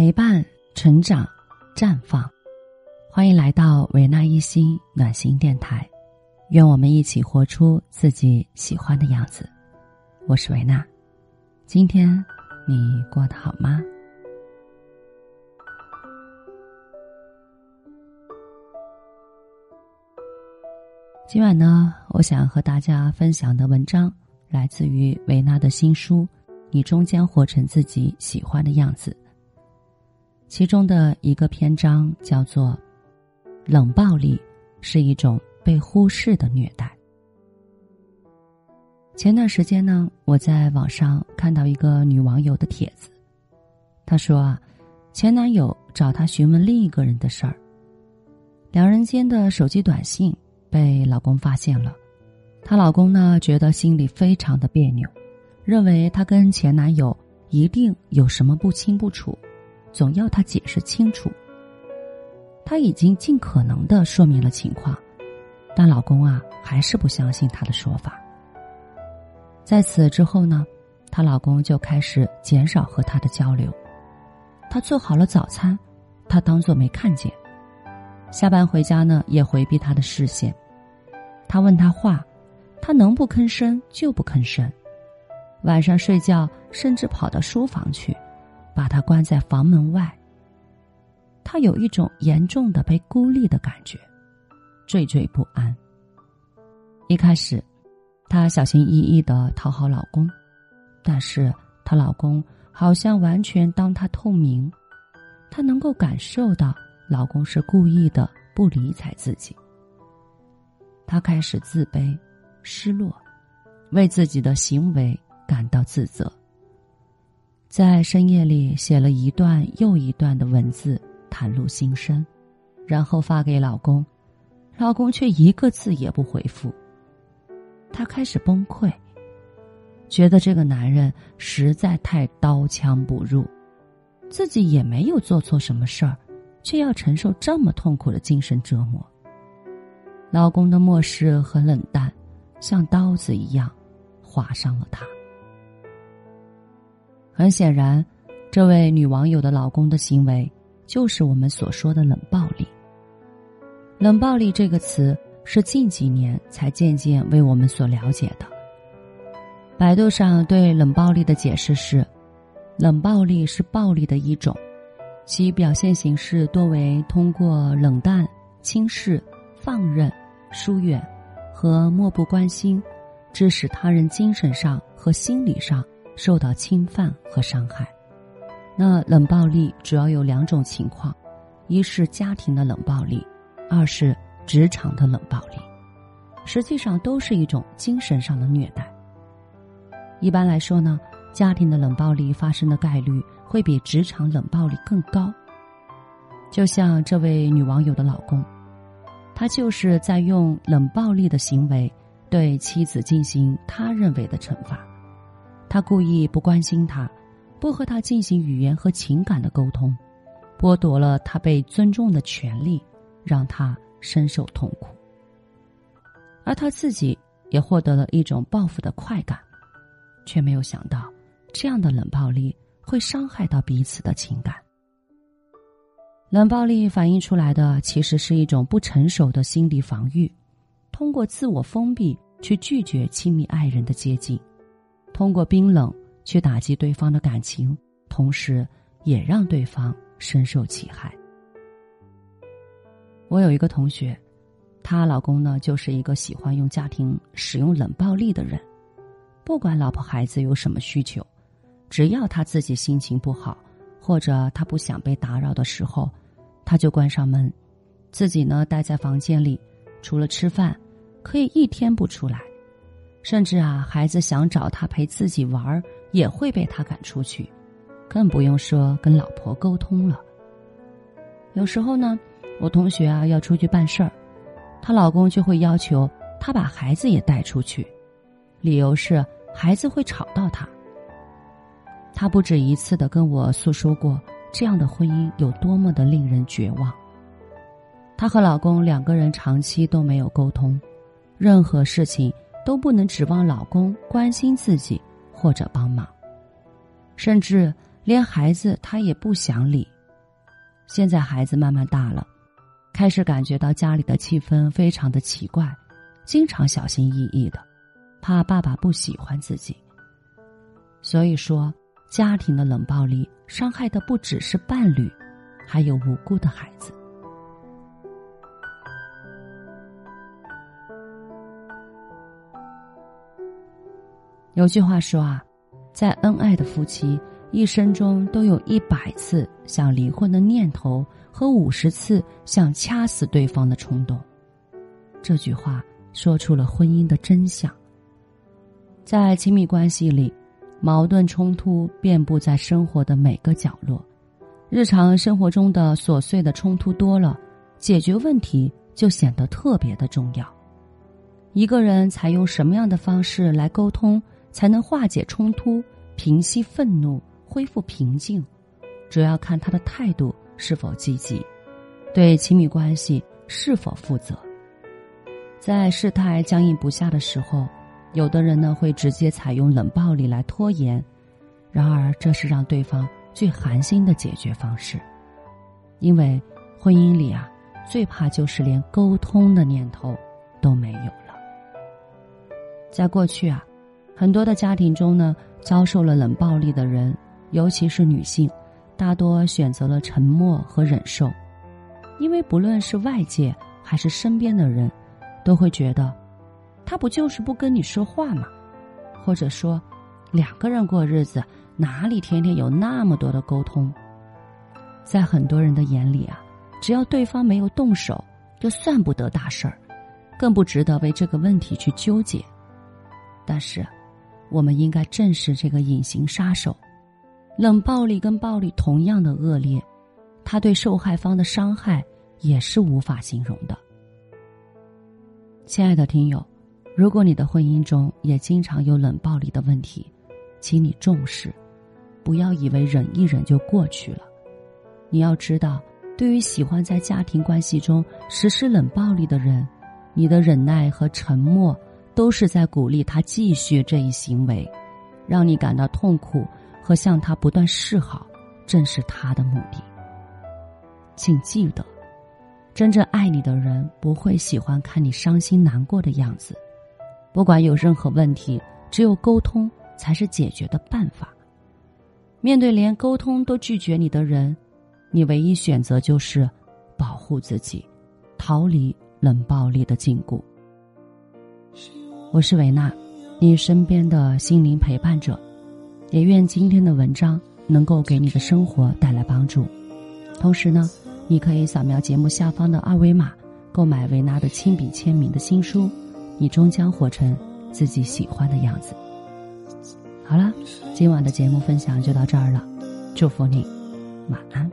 陪伴、成长、绽放，欢迎来到维纳一心暖心电台。愿我们一起活出自己喜欢的样子。我是维娜，今天你过得好吗？今晚呢，我想和大家分享的文章来自于维娜的新书《你终将活成自己喜欢的样子》。其中的一个篇章叫做“冷暴力是一种被忽视的虐待”。前段时间呢，我在网上看到一个女网友的帖子，她说啊，前男友找她询问另一个人的事儿，两人间的手机短信。被老公发现了，她老公呢觉得心里非常的别扭，认为她跟前男友一定有什么不清不楚，总要他解释清楚。她已经尽可能的说明了情况，但老公啊还是不相信她的说法。在此之后呢，她老公就开始减少和她的交流，她做好了早餐，他当做没看见。下班回家呢，也回避他的视线。他问他话，他能不吭声就不吭声。晚上睡觉，甚至跑到书房去，把他关在房门外。他有一种严重的被孤立的感觉，惴惴不安。一开始，她小心翼翼的讨好老公，但是她老公好像完全当她透明，她能够感受到。老公是故意的，不理睬自己。她开始自卑、失落，为自己的行为感到自责。在深夜里写了一段又一段的文字，袒露心声，然后发给老公，老公却一个字也不回复。她开始崩溃，觉得这个男人实在太刀枪不入，自己也没有做错什么事儿。却要承受这么痛苦的精神折磨。老公的漠视和冷淡，像刀子一样，划伤了她。很显然，这位女网友的老公的行为，就是我们所说的冷暴力。冷暴力这个词是近几年才渐渐为我们所了解的。百度上对冷暴力的解释是：冷暴力是暴力的一种。其表现形式多为通过冷淡、轻视、放任、疏远和漠不关心，致使他人精神上和心理上受到侵犯和伤害。那冷暴力主要有两种情况：一是家庭的冷暴力，二是职场的冷暴力。实际上都是一种精神上的虐待。一般来说呢，家庭的冷暴力发生的概率。会比职场冷暴力更高。就像这位女网友的老公，他就是在用冷暴力的行为对妻子进行他认为的惩罚。他故意不关心她，不和她进行语言和情感的沟通，剥夺了她被尊重的权利，让她深受痛苦。而他自己也获得了一种报复的快感，却没有想到这样的冷暴力。会伤害到彼此的情感。冷暴力反映出来的其实是一种不成熟的心理防御，通过自我封闭去拒绝亲密爱人的接近，通过冰冷去打击对方的感情，同时也让对方深受其害。我有一个同学，她老公呢就是一个喜欢用家庭使用冷暴力的人，不管老婆孩子有什么需求。只要他自己心情不好，或者他不想被打扰的时候，他就关上门，自己呢待在房间里，除了吃饭，可以一天不出来，甚至啊，孩子想找他陪自己玩儿，也会被他赶出去，更不用说跟老婆沟通了。有时候呢，我同学啊要出去办事儿，她老公就会要求她把孩子也带出去，理由是孩子会吵到她。她不止一次的跟我诉说过，这样的婚姻有多么的令人绝望。她和老公两个人长期都没有沟通，任何事情都不能指望老公关心自己或者帮忙，甚至连孩子他也不想理。现在孩子慢慢大了，开始感觉到家里的气氛非常的奇怪，经常小心翼翼的，怕爸爸不喜欢自己。所以说，家庭的冷暴力伤害的不只是伴侣，还有无辜的孩子。有句话说啊，在恩爱的夫妻一生中都有一百次想离婚的念头和五十次想掐死对方的冲动。这句话说出了婚姻的真相。在亲密关系里。矛盾冲突遍布在生活的每个角落，日常生活中的琐碎的冲突多了，解决问题就显得特别的重要。一个人采用什么样的方式来沟通，才能化解冲突、平息愤怒、恢复平静，主要看他的态度是否积极，对亲密关系是否负责。在事态僵硬不下的时候。有的人呢会直接采用冷暴力来拖延，然而这是让对方最寒心的解决方式，因为婚姻里啊最怕就是连沟通的念头都没有了。在过去啊，很多的家庭中呢遭受了冷暴力的人，尤其是女性，大多选择了沉默和忍受，因为不论是外界还是身边的人，都会觉得。他不就是不跟你说话吗？或者说，两个人过日子哪里天天有那么多的沟通？在很多人的眼里啊，只要对方没有动手，就算不得大事儿，更不值得为这个问题去纠结。但是，我们应该正视这个隐形杀手。冷暴力跟暴力同样的恶劣，他对受害方的伤害也是无法形容的。亲爱的听友。如果你的婚姻中也经常有冷暴力的问题，请你重视，不要以为忍一忍就过去了。你要知道，对于喜欢在家庭关系中实施冷暴力的人，你的忍耐和沉默都是在鼓励他继续这一行为，让你感到痛苦和向他不断示好，正是他的目的。请记得，真正爱你的人不会喜欢看你伤心难过的样子。不管有任何问题，只有沟通才是解决的办法。面对连沟通都拒绝你的人，你唯一选择就是保护自己，逃离冷暴力的禁锢。我是维娜，你身边的心灵陪伴者，也愿今天的文章能够给你的生活带来帮助。同时呢，你可以扫描节目下方的二维码，购买维娜的亲笔签名的新书。你终将活成自己喜欢的样子。好了，今晚的节目分享就到这儿了，祝福你，晚安。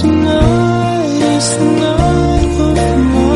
Tonight is the night of my